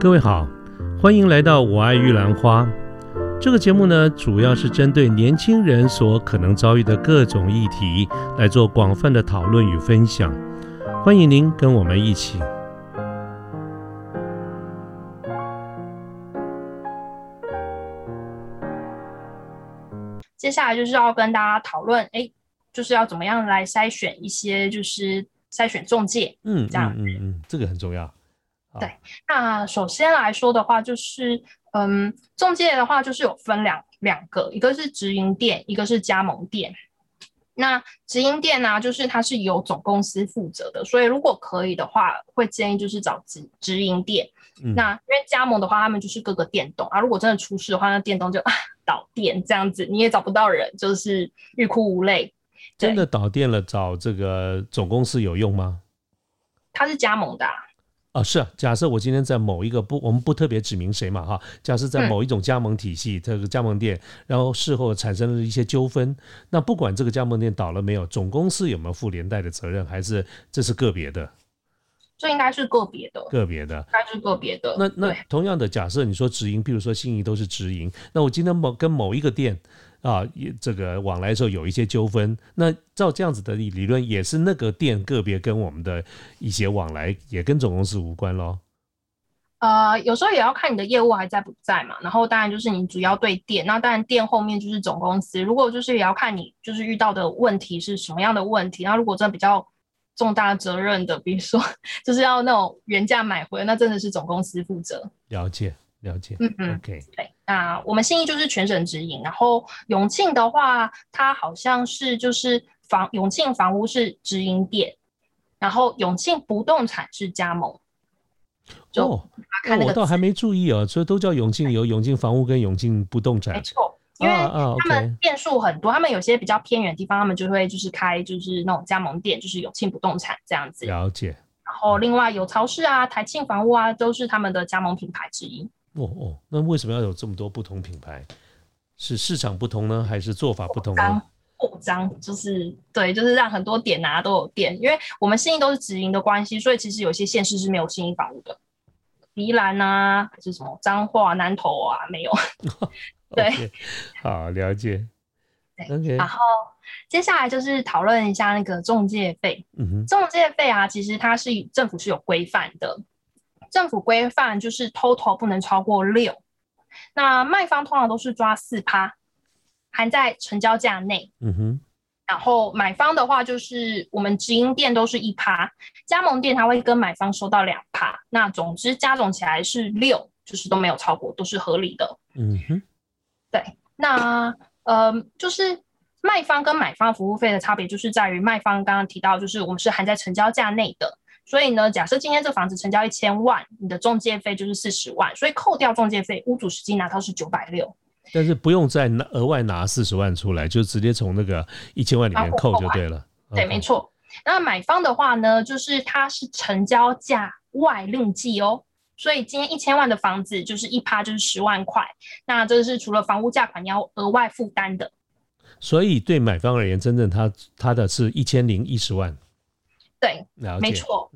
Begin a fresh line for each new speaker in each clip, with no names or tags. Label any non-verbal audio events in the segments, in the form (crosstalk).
各位好，欢迎来到我爱玉兰花。这个节目呢，主要是针对年轻人所可能遭遇的各种议题来做广泛的讨论与分享。欢迎您跟我们一起。
接下来就是要跟大家讨论，哎，就是要怎么样来筛选一些，就是筛选中介，
嗯，
这样，
嗯嗯，这个很重要。
对，那首先来说的话，就是嗯，中介的话就是有分两两个，一个是直营店，一个是加盟店。那直营店呢，就是它是由总公司负责的，所以如果可以的话，会建议就是找直直营店。那因为加盟的话，他们就是各个店东啊，如果真的出事的话，那店东就啊倒店这样子，你也找不到人，就是欲哭无泪。
真的倒店了，找这个总公司有用吗？
他是加盟的。
啊，是啊。假设我今天在某一个不，我们不特别指明谁嘛，哈。假设在某一种加盟体系，这个加盟店，然后事后产生了一些纠纷，那不管这个加盟店倒了没有，总公司有没有负连带的责任，还是这是个别的？
这应该是个别的，
个别的，
应该是个别的。
那那同样的，假设你说直营，比如说信义都是直营，那我今天某跟某一个店。啊，也这个往来的时候有一些纠纷，那照这样子的理理论，也是那个店个别跟我们的一些往来，也跟总公司无关咯。
呃，有时候也要看你的业务还在不在嘛。然后当然就是你主要对店，那当然店后面就是总公司。如果就是也要看你就是遇到的问题是什么样的问题。那如果真的比较重大责任的，比如说就是要那种原价买回，那真的是总公司负责。
了解。了解，
嗯嗯
，OK，
对，那我们信义就是全省直营，然后永庆的话，它好像是就是房永庆房屋是直营店，然后永庆不动产是加盟。
哦，那我倒还没注意哦，所以都叫永庆有永庆房屋跟永庆不动产，
没错，因为他们店数很多，他们有些比较偏远的地方，他们就会就是开就是那种加盟店，就是永庆不动产这样子。
了解。
然后另外有超市啊、台庆房屋啊，都是他们的加盟品牌之一。
哦哦，那为什么要有这么多不同品牌？是市场不同呢，还是做法不同呢？
扩张就是对，就是让很多点啊都有店，因为我们信义都是直营的关系，所以其实有些县市是没有信义房屋的，宜兰啊还是什么彰化、南投啊没有。(laughs) 对，
好了解。
对，然后接下来就是讨论一下那个中介费。嗯哼，中介费啊，其实它是政府是有规范的。政府规范就是 total 不能超过六，那卖方通常都是抓四趴，含在成交价内。嗯哼，然后买方的话就是我们直营店都是一趴，加盟店他会跟买方收到两趴，那总之加总起来是六，就是都没有超过，都是合理的。嗯哼，对，那呃就是卖方跟买方服务费的差别就是在于卖方刚刚提到就是我们是含在成交价内的。所以呢，假设今天这房子成交一千万，你的中介费就是四十万，所以扣掉中介费，屋主实际拿到是九百六。
但是不用再拿额外拿四十万出来，就直接从那个一千万里面扣就对了。
对，没错。那买方的话呢，就是它是成交价外另计哦，所以今天一千万的房子就是一趴就是十万块，那这是除了房屋价款你要额外负担的。
所以对买方而言，真正他他的是一千零一十万。
对，没错。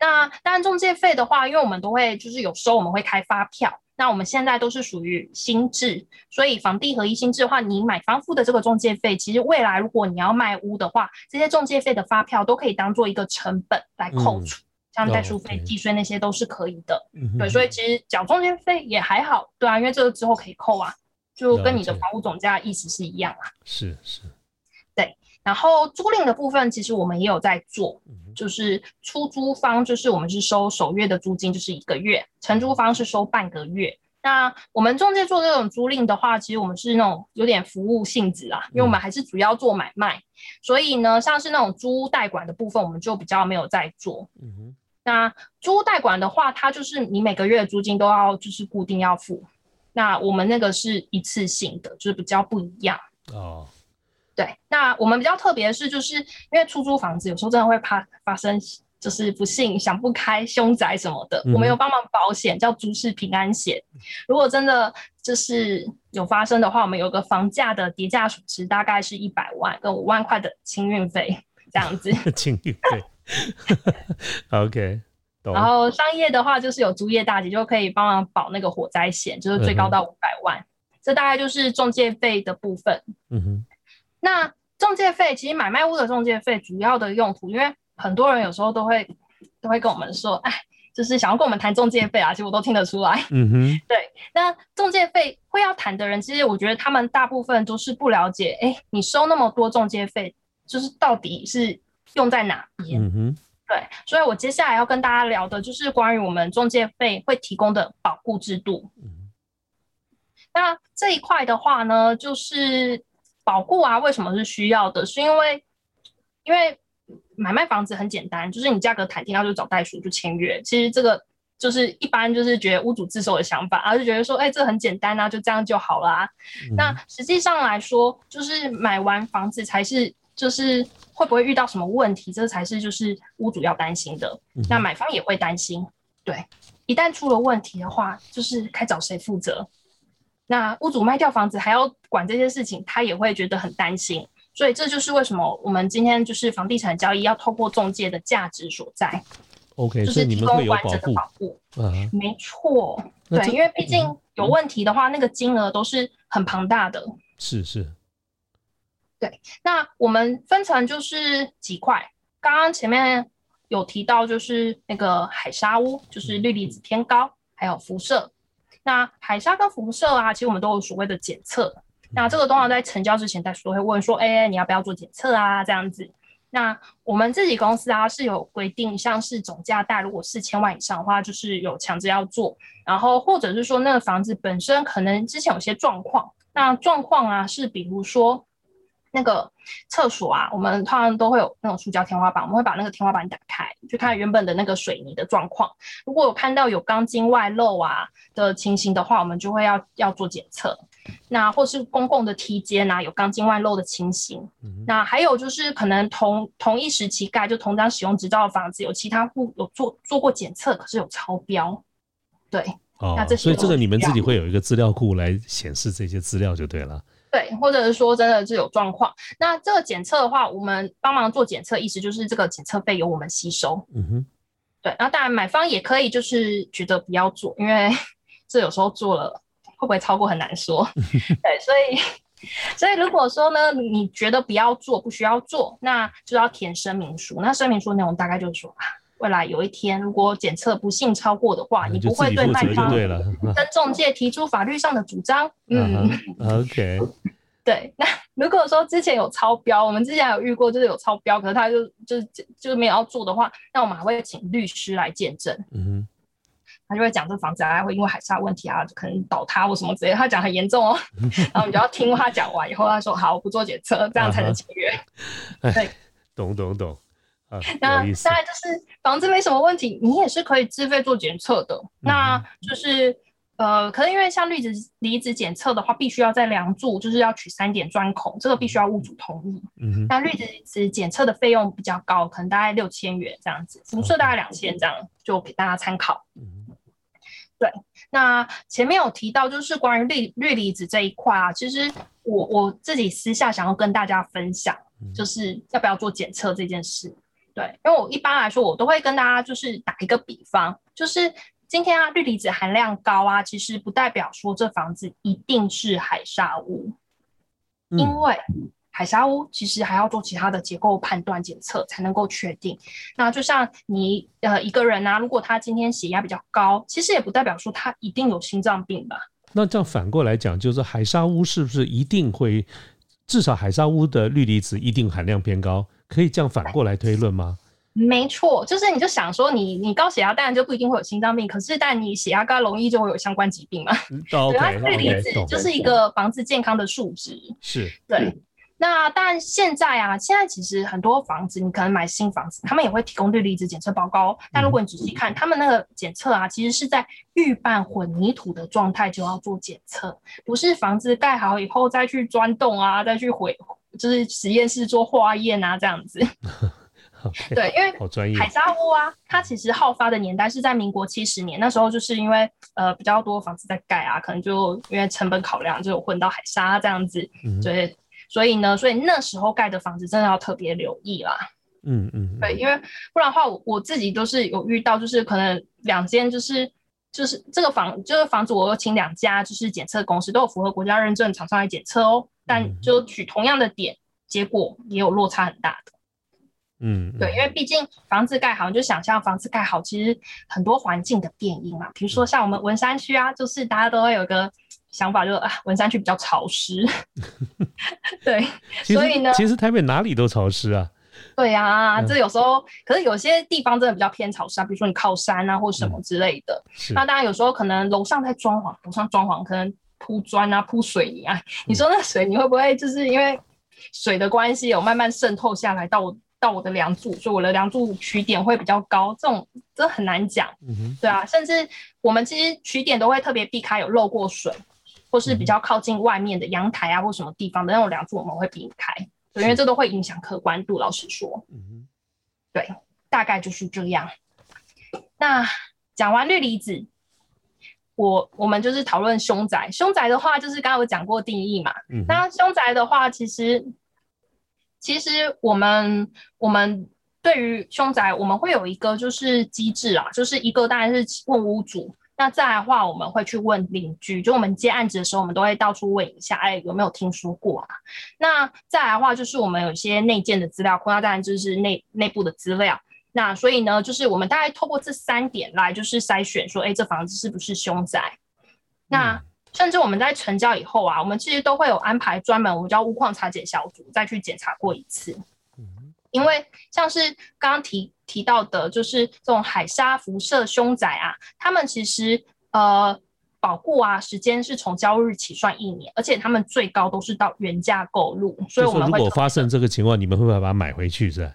那当然，中介费的话，因为我们都会就是有时候我们会开发票。那我们现在都是属于新制，所以房地合一新制的话，你买房付的这个中介费，其实未来如果你要卖屋的话，这些中介费的发票都可以当做一个成本来扣除，像代书费、计税那些都是可以的。对，所以其实缴中介费也还好，对啊，因为这个之后可以扣啊，就跟你的房屋总价意思是一样啊。
是是。
然后租赁的部分，其实我们也有在做，就是出租方就是我们是收首月的租金，就是一个月；承租方是收半个月。那我们中介做这种租赁的话，其实我们是那种有点服务性质啊，因为我们还是主要做买卖，所以呢，像是那种租代管的部分，我们就比较没有在做。嗯哼。那租代管的话，它就是你每个月的租金都要就是固定要付，那我们那个是一次性的，就是比较不一样。哦。对，那我们比较特别的是，就是因为出租房子有时候真的会怕发生，就是不幸想不开、凶宅什么的，我们有帮忙保险，叫租事平安险。如果真的就是有发生的话，我们有个房价的叠价损失，大概是一百万跟五万块的清运费这样子。(laughs)
清运费，OK。(laughs)
然后商业的话就是有租业大姐就可以帮忙保那个火灾险，就是最高到五百万。这大概就是中介费的部分。嗯哼。那中介费其实买卖屋的中介费主要的用途，因为很多人有时候都会都会跟我们说，哎，就是想要跟我们谈中介费啊，其实我都听得出来。嗯哼。(laughs) 对，那中介费会要谈的人，其实我觉得他们大部分都是不了解，哎，你收那么多中介费，就是到底是用在哪边？嗯哼。对，所以我接下来要跟大家聊的就是关于我们中介费会提供的保护制度。那这一块的话呢，就是保护啊，为什么是需要的？是因为因为买卖房子很简单，就是你价格谈定，然后就找代书就签约。其实这个就是一般就是觉得屋主自首的想法，而是觉得说，哎，这很简单啊，就这样就好了啊。那实际上来说，就是买完房子才是就是。会不会遇到什么问题？这才是就是屋主要担心的。那买方也会担心，对，一旦出了问题的话，就是该找谁负责？那屋主卖掉房子还要管这些事情，他也会觉得很担心。所以这就是为什么我们今天就是房地产交易要透过中介的价值所在。
OK，
就是
提供
完整的保护。嗯，没错，对，因为毕竟有问题的话，那个金额都是很庞大的。
是是。
对，那我们分成就是几块。刚刚前面有提到，就是那个海沙屋，就是氯离子偏高，还有辐射。那海沙跟辐射啊，其实我们都有所谓的检测。那这个通常在成交之前，大家都会问说：“哎，你要不要做检测啊？”这样子。那我们自己公司啊是有规定，像是总价贷如果四千万以上的话，就是有强制要做。然后或者是说那个房子本身可能之前有些状况，那状况啊是比如说。那个厕所啊，我们通常都会有那种塑胶天花板，我们会把那个天花板打开，去看原本的那个水泥的状况。如果有看到有钢筋外露啊的情形的话，我们就会要要做检测。那或是公共的梯间啊，有钢筋外露的情形。那还有就是可能同同一时期盖就同张使用执照的房子，有其他户有做做过检测，可是有超标。对，
那这所以这个你们自己会有一个资料库来显示这些资料就对了。
对，或者是说真的是有状况，那这个检测的话，我们帮忙做检测，意思就是这个检测费由我们吸收。嗯哼，对，然后当然买方也可以就是觉得不要做，因为 (laughs) 这有时候做了会不会超过很难说。(laughs) 对，所以所以如果说呢，你觉得不要做，不需要做，那就要填声明书。那声明书内容大概就是说啊。未来有一天，如果检测不幸超过的话，你不会对卖方跟 (laughs) 中介提出法律上的主张。
嗯，(laughs) OK。
对，那如果说之前有超标，我们之前有遇过，就是有超标，可是他就就是就是没有要做的话，那我们还会请律师来见证。嗯他就会讲这房子啊会因为海沙问题啊，可能倒塌或什么之类，他讲很严重哦。(laughs) 然后你就要听他讲完以后，他说好，我不做检测，这样才能签约。对，
懂懂懂。
那大概就是房子没什么问题，你也是可以自费做检测的。那就是呃，可能因为像氯子离子检测的话，必须要在梁柱，就是要取三点钻孔，这个必须要屋主同意。嗯那氯子子检测的费用比较高，可能大概六千元这样子，辐射大概两千这样，就给大家参考。嗯。对，那前面有提到就是关于氯氯离子这一块啊，其实我我自己私下想要跟大家分享，就是要不要做检测这件事。对，因为我一般来说，我都会跟大家就是打一个比方，就是今天啊，氯离子含量高啊，其实不代表说这房子一定是海沙屋，因为海沙屋其实还要做其他的结构判断检测才能够确定。那就像你呃一个人啊，如果他今天血压比较高，其实也不代表说他一定有心脏病吧？
那这样反过来讲，就是海沙屋是不是一定会至少海沙屋的氯离子一定含量偏高？可以这样反过来推论吗？
没错，就是你就想说，你你高血压当然就不一定会有心脏病，可是但你血压高容易就会有相关疾病嘛。
对，它
氯离子就是一个房子健康的数值。
是，
对。那但现在啊，现在其实很多房子，你可能买新房子，他们也会提供氯离子检测报告。但如果你仔细看，他们那个检测啊，其实是在预拌混凝土的状态就要做检测，不是房子盖好以后再去钻洞啊，再去毁。就是实验室做化验啊，这样子。(laughs) 对，因为海沙屋啊，它其实好发的年代是在民国七十年，那时候就是因为呃比较多房子在盖啊，可能就因为成本考量，就混到海沙这样子。对，所以呢，所以那时候盖的房子真的要特别留意啦。
嗯嗯，
对，因为不然的话，我我自己都是有遇到，就是可能两间就是就是这个房这个房子，我有请两家就是检测公司都有符合国家认证厂商来检测哦，但就取同样的点，结果也有落差很大的。
嗯，
对，因为毕竟房子盖好，你就想象房子盖好，其实很多环境的变因嘛，比如说像我们文山区啊，就是大家都会有个想法，就是啊，文山区比较潮湿。(laughs) 对，所以呢，
其实台北哪里都潮湿啊。
对啊，这有时候，可是有些地方真的比较偏潮湿啊，比如说你靠山啊，或什么之类的。那当然有时候可能楼上在装潢，楼上装潢可能铺砖啊、铺水泥啊，你说那水泥会不会就是因为水的关系有慢慢渗透下来到我到我的梁柱，所以我的梁柱取点会比较高？这种真的很难讲。对啊，甚至我们其实取点都会特别避开有漏过水，或是比较靠近外面的阳台啊或什么地方的那种梁柱，我们会避开。对，因为这都会影响客观度。老实说，嗯对，大概就是这样。那讲完氯离子，我我们就是讨论凶宅。凶宅的话，就是刚刚我讲过定义嘛。嗯。那凶宅的话，其实其实我们我们对于凶宅，我们会有一个就是机制啊，就是一个当然是问屋主。那再来的话，我们会去问邻居，就我们接案子的时候，我们都会到处问一下，哎，有没有听说过啊？那再来的话，就是我们有一些内建的资料库，那当然就是内内部的资料。那所以呢，就是我们大概透过这三点来，就是筛选说，哎，这房子是不是凶宅？那甚至我们在成交以后啊，我们其实都会有安排专门我们叫物况查检小组再去检查过一次。因为像是刚刚提提到的，就是这种海沙辐射凶宅啊，他们其实呃保护啊时间是从交日起算一年，而且他们最高都是到原价购入，所以我们
如果发生这个情况，你们会不会把它买回去？是吧？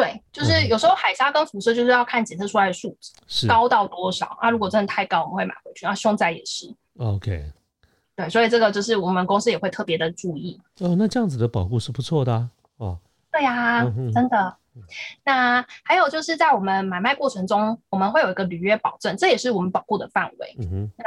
对，就是有时候海沙跟辐射就是要看检测出来的数值高到多少啊，如果真的太高，我们会买回去。啊，凶宅也是。
OK。
对，所以这个就是我们公司也会特别的注意。
哦，那这样子的保护是不错的啊。哦。
对呀，真的。那还有就是在我们买卖过程中，我们会有一个履约保证，这也是我们保护的范围。嗯那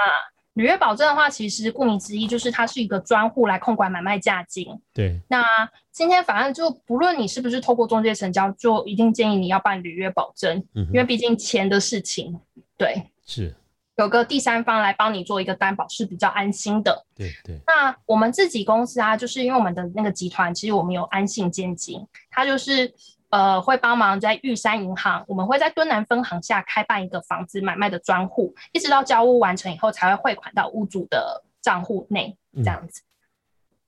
履约保证的话，其实顾名思义就是它是一个专户来控管买卖价金。
对。
那今天反正就不论你是不是透过中介成交，就一定建议你要办履约保证，因为毕竟钱的事情，对。
是。
有个第三方来帮你做一个担保是比较安心的。
对对。
那我们自己公司啊，就是因为我们的那个集团，其实我们有安信监金，它就是呃会帮忙在玉山银行，我们会在敦南分行下开办一个房子买卖的专户，一直到交屋完成以后才会汇款到屋主的账户内，这样子。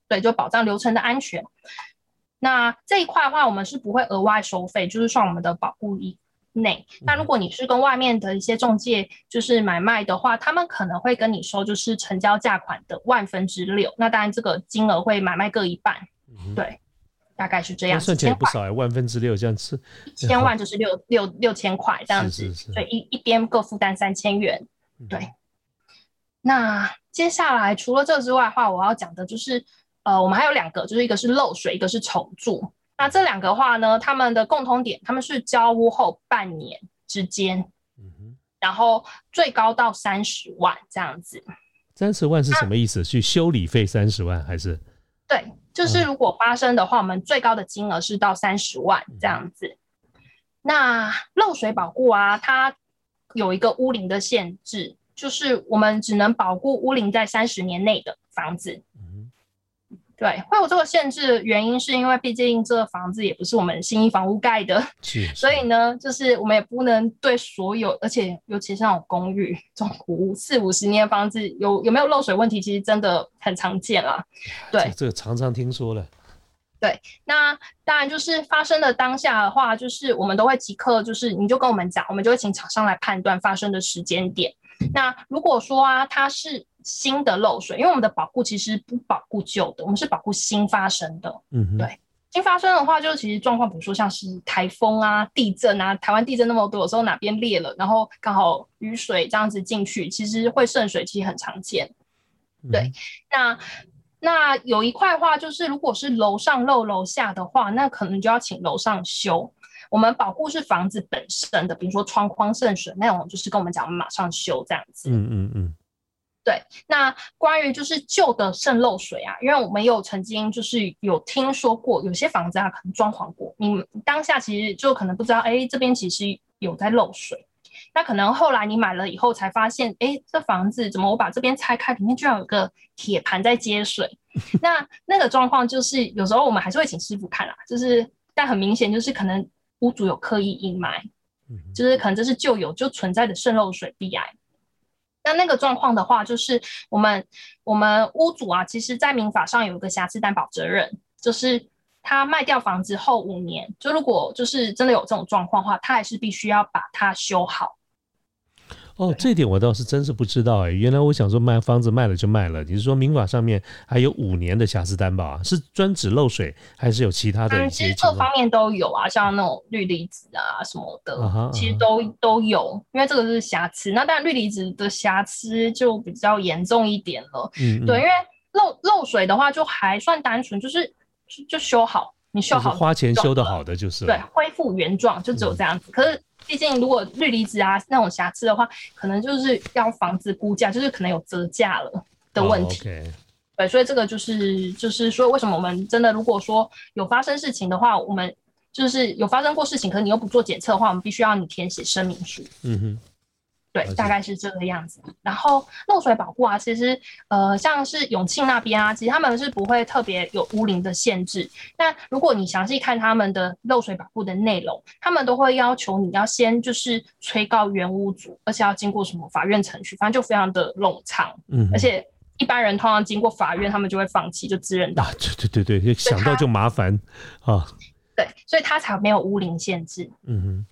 对，就保障流程的安全。那这一块的话，我们是不会额外收费，就是算我们的保护一。内，那如果你是跟外面的一些中介就是买卖的话，他们可能会跟你说就是成交价款的万分之六，那当然这个金额会买卖各一半，对，大概是这样。
算起来不少哎，万分之六这样子，
一千万就是六六六千块这样子，所以一一边各负担三千元，对。那接下来除了这之外的话，我要讲的就是呃，我们还有两个，就是一个是漏水，一个是重住。那这两个话呢，他们的共通点，他们是交屋后半年之间，嗯哼，然后最高到三十万这样子。
三十万是什么意思？去修理费三十万还是？
对，就是如果发生的话，我们最高的金额是到三十万这样子。那漏水保护啊，它有一个屋龄的限制，就是我们只能保护屋龄在三十年内的房子。对，会有这个限制，原因是因为毕竟这个房子也不是我们新一房屋盖的，
是，(laughs)
所以呢，就是我们也不能对所有，而且尤其是那种公寓、中古屋四五十年的房子，有有没有漏水问题，其实真的很常见啦。对，
这个常常听说了。
对，那当然就是发生的当下的话，就是我们都会即刻，就是你就跟我们讲，我们就会请厂商来判断发生的时间点。那如果说啊，它是新的漏水，因为我们的保护其实不保护旧的，我们是保护新发生的。嗯，对，新发生的话，就是其实状况，比如说像是台风啊、地震啊，台湾地震那么多，有时候哪边裂了，然后刚好雨水这样子进去，其实会渗水，其实很常见。对，那那有一块话就是，如果是楼上漏楼下的话，那可能就要请楼上修。我们保护是房子本身的，比如说窗框渗水那种，就是跟我们讲，马上修这样子。嗯嗯嗯。对，那关于就是旧的渗漏水啊，因为我们有曾经就是有听说过，有些房子啊可能装潢过，你当下其实就可能不知道，哎，这边其实有在漏水。那可能后来你买了以后才发现，哎，这房子怎么我把这边拆开，里面居然有个铁盘在接水。(laughs) 那那个状况就是有时候我们还是会请师傅看啦，就是但很明显就是可能屋主有刻意隐瞒，就是可能这是旧有就存在的渗漏水壁癌。那那个状况的话，就是我们我们屋主啊，其实在民法上有一个瑕疵担保责任，就是他卖掉房子后五年，就如果就是真的有这种状况的话，他还是必须要把它修好。
哦，这点我倒是真是不知道哎。原来我想说卖房子卖了就卖了，你是说民法上面还有五年的瑕疵担保啊？是专指漏水，还是有其他的？
其实各方面都有啊，像那种氯离子啊什么的，其实都都有。因为这个是瑕疵，那当然氯离子的瑕疵就比较严重一点了。嗯，对，因为漏漏水的话就还算单纯，就是就修好，你修好
花钱修的好的就是
对，恢复原状就只有这样子。可是。毕竟，如果氯离子啊那种瑕疵的话，可能就是要防止估价，就是可能有折价了的问题。对，所以这个就是就是说，为什么我们真的如果说有发生事情的话，我们就是有发生过事情，可是你又不做检测的话，我们必须要你填写声明书。嗯哼。对，大概是这个样子。然后漏水保护啊，其实呃，像是永庆那边啊，其实他们是不会特别有屋龄的限制。但如果你详细看他们的漏水保护的内容，他们都会要求你要先就是催告原屋主，而且要经过什么法院程序，反正就非常的冗长。嗯，而且一般人通常经过法院，他们就会放弃，就自认倒。
对对对对，想到就麻烦啊。
对，所以他才没有屋龄限制。嗯哼。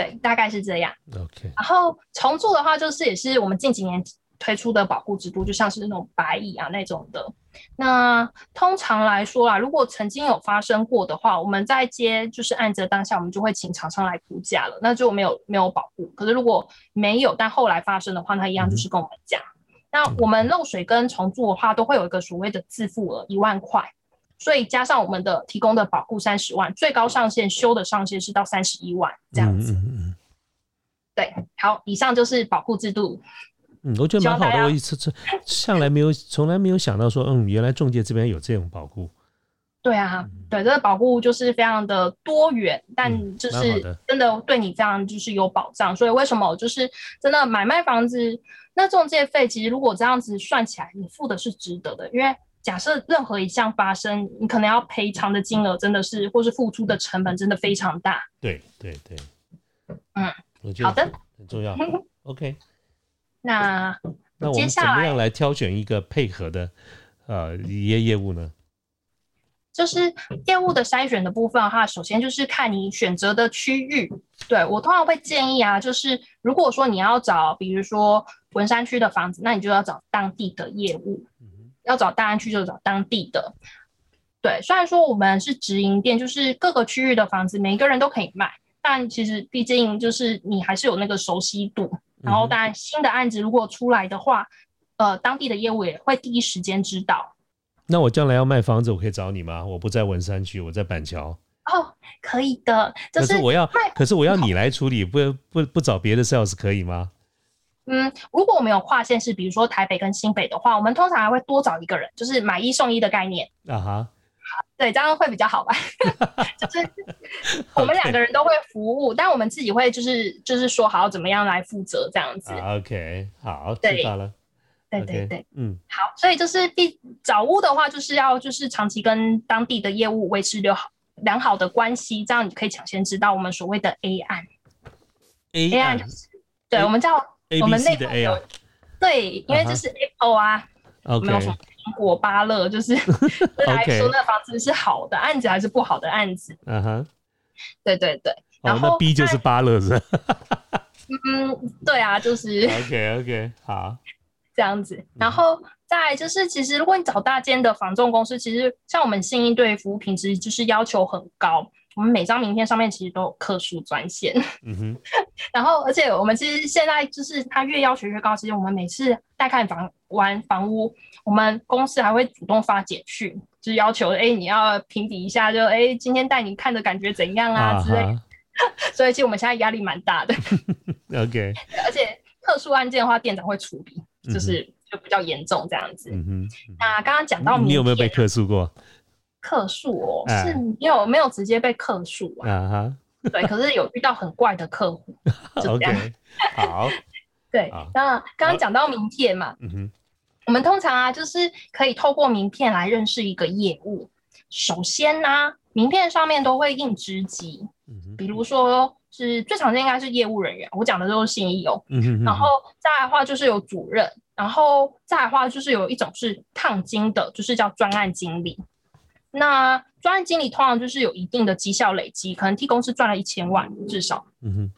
对，大概是这样。
OK，
然后重做的话，就是也是我们近几年推出的保护制度，就像是那种白蚁啊那种的。那通常来说啦，如果曾经有发生过的话，我们在接就是案子的当下，我们就会请厂商来估价了，那就没有没有保护。可是如果没有，但后来发生的话，那一样就是跟我们讲。那我们漏水跟重做的话，都会有一个所谓的自付额一万块。所以加上我们的提供的保护三十万，最高上限修的上限是到三十一万这样子。对，好，以上就是保护制度。
嗯，我觉得蛮好的。我一次次向来没有，从来没有想到说，嗯，原来中介这边有这种保护。
对啊，对，这个保护就是非常的多元，但就是真的对你这样就是有保障。所以为什么就是真的买卖房子，那中介费其实如果这样子算起来，你付的是值得的，因为。假设任何一项发生，你可能要赔偿的金额真的是，或是付出的成本真的非常大。
对对对，
嗯，好的，
很重要。(laughs) OK，
那
那我们怎么样来挑选一个配合的呃业业务呢？
就是业务的筛选的部分的话，首先就是看你选择的区域。对我通常会建议啊，就是如果说你要找，比如说文山区的房子，那你就要找当地的业务。要找大安区就找当地的，对。虽然说我们是直营店，就是各个区域的房子每一个人都可以卖，但其实毕竟就是你还是有那个熟悉度。然后当然新的案子如果出来的话，呃，当地的业务也会第一时间知道。
那我将来要卖房子，我可以找你吗？我不在文山区，我在板桥。
哦，可以的。可
是我要，可是我要你来处理，不不不找别的 sales 可以吗？
嗯，如果我们有跨县市，比如说台北跟新北的话，我们通常还会多找一个人，就是买一送一的概念。啊哈，对，这样会比较好吧？(laughs) 就是 (laughs) 我们两个人都会服务，但我们自己会就是就是说好怎么样来负责这样子。
OK，好，知道了。
对对对，嗯，好，所以就是第找屋的话，就是要就是长期跟当地的业务维持良好良好的关系，这样你可以抢先知道我们所谓的 A 案。
A 案就是，
对，我们叫。
我们内部有
对，因为这是 Apple 啊，没有什么苹果、芭乐，就是 (laughs) 来说那房子是好的案子还是不好的案子。嗯哼，对对对。然后
B 就是芭乐是？(laughs)
嗯，对啊，就是。
OK OK，好，(laughs)
这样子。然后再就是，其实如果你找大间的房仲公司，其实像我们信义对服务品质就是要求很高。我们每张名片上面其实都有客数专线，嗯哼，(laughs) 然后而且我们其实现在就是他越要求越高，其实我们每次带看房完房屋，我们公司还会主动发简讯，就是要求哎你要评比一下，就哎今天带你看的感觉怎样啊之类，(laughs) 所以其实我们现在压力蛮大的，(laughs)
OK，
而且特殊案件的话店长会处理，就是就比较严重这样子。
嗯哼，
那刚刚讲到
你有没有被
克
克诉过？
克数哦？
哎
是没有没有直接被克数啊？
啊哈 (laughs)
对，可是有遇到很怪的客户，(laughs) 就这样。
，OK，好，(laughs)
对，那刚刚讲到名片嘛，
嗯哼，
我们通常啊，就是可以透过名片来认识一个业务。首先呢、名片上面都会印职级，比如说是最常见应该是业务人员，我讲的都是信义哦。
嗯哼，
然后再来的话就是有主任，然后再来的话就是有一种是烫金的，就是叫专案经理。那专案经理通常就是有一定的绩效累积，可能替公司赚了一千万至少。
嗯哼，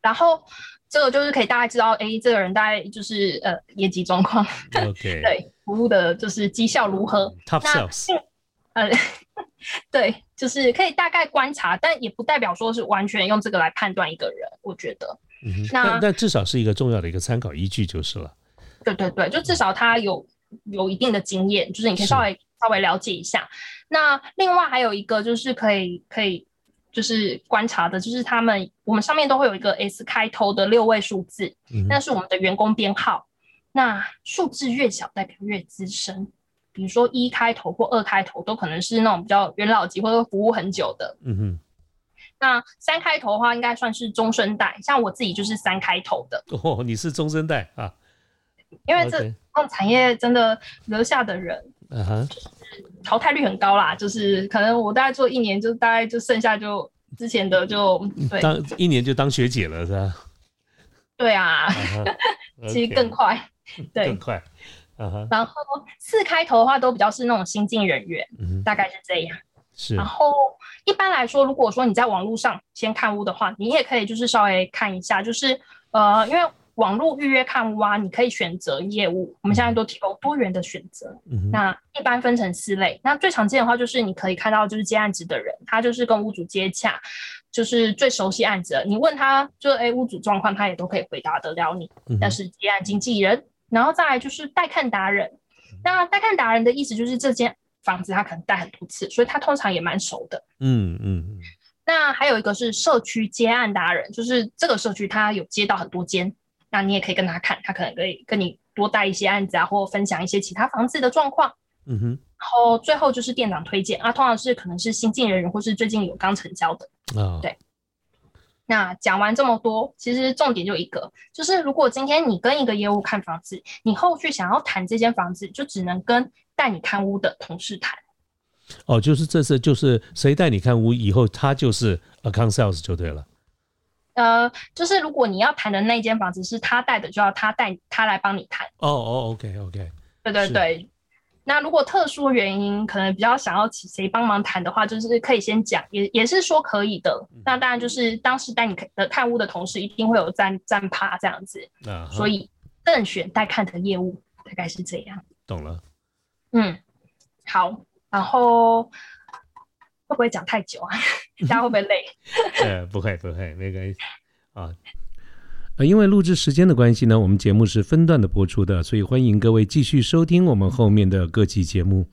然后这个就是可以大概知道，哎，这个人大概就是呃业绩状况
，OK，(laughs)
对服务的就是绩效如何。
，Top
那
Sales，
呃，(laughs) 对，就是可以大概观察，但也不代表说是完全用这个来判断一个人。我觉得，
嗯哼，
那
但但至少是一个重要的一个参考依据就是了。
对对对，就至少他有有一定的经验，就是你可以
是
稍微稍微了解一下。那另外还有一个就是可以可以就是观察的，就是他们我们上面都会有一个 S 开头的六位数字，
嗯，
那是我们的员工编号。那数字越小代表越资深，比如说一开头或二开头都可能是那种比较元老级或者服务很久的。
嗯哼，
那三开头的话，应该算是中生代，像我自己就是三开头的，
哦，你是中生代啊
因为这种产业真的留下的人
啊哈，
淘汰率很高啦，就是可能我大概做一年，就大概就剩下就之前的就对。
当一年就当学姐了是吧？
对啊，(laughs) 其实更快。对。
更，快，
然后四开头的话都比较是那种新进人员，
嗯哼，
大概是这样。
是。
然后一般来说，如果说你在网络上先看屋的话，你也可以就是稍微看一下，就是呃，因为网络预约看屋啊，你可以选择业务，我们现在都提供多元的选择。
嗯，
那一般分成四类，那最常见的话就是你可以看到就是接案子的人，他就是跟屋主接洽，就是最熟悉案子的，你问他就是哎屋主状况，他也都可以回答得了你。
嗯哼
那是接案经纪人，然后再来就是带看达人。那带看达人的意思就是这间房子他可能带很多次，所以他通常也蛮熟的。
嗯嗯嗯
那还有一个是社区接案达人，就是这个社区他有接到很多间，那你也可以跟他看，他可能可以跟你多带一些案子啊，或分享一些其他房子的状况。
嗯哼，
然后最后就是店长推荐啊，通常是可能是新进人员或是最近有刚成交的。
啊，
对那讲完这么多，其实重点就一个，就是如果今天你跟一个业务看房子，你后续想要谈这间房子，就只能跟带你看屋的同事谈。
哦，就是这次就是谁带你看屋，以后他就是 account sales 就对了。
呃，就是如果你要谈的那间房子是他带的，就要他带他来帮你谈。
哦哦，OK OK，
对对对。那如果特殊原因，可能比较想要请谁帮忙谈的话，就是可以先讲，也也是说可以的。那当然就是当时带你的看屋的同事一定会有站站趴这样子，
啊哈，
所以任选带看的业务大概是这样。
懂了。
嗯，好，然后会不会讲太久啊？(laughs) 大家会不会累？
呃，不会不会，没关系啊。呃，因为录制时间的关系呢，我们节目是分段的播出的，所以欢迎各位继续收听我们后面的各期节目。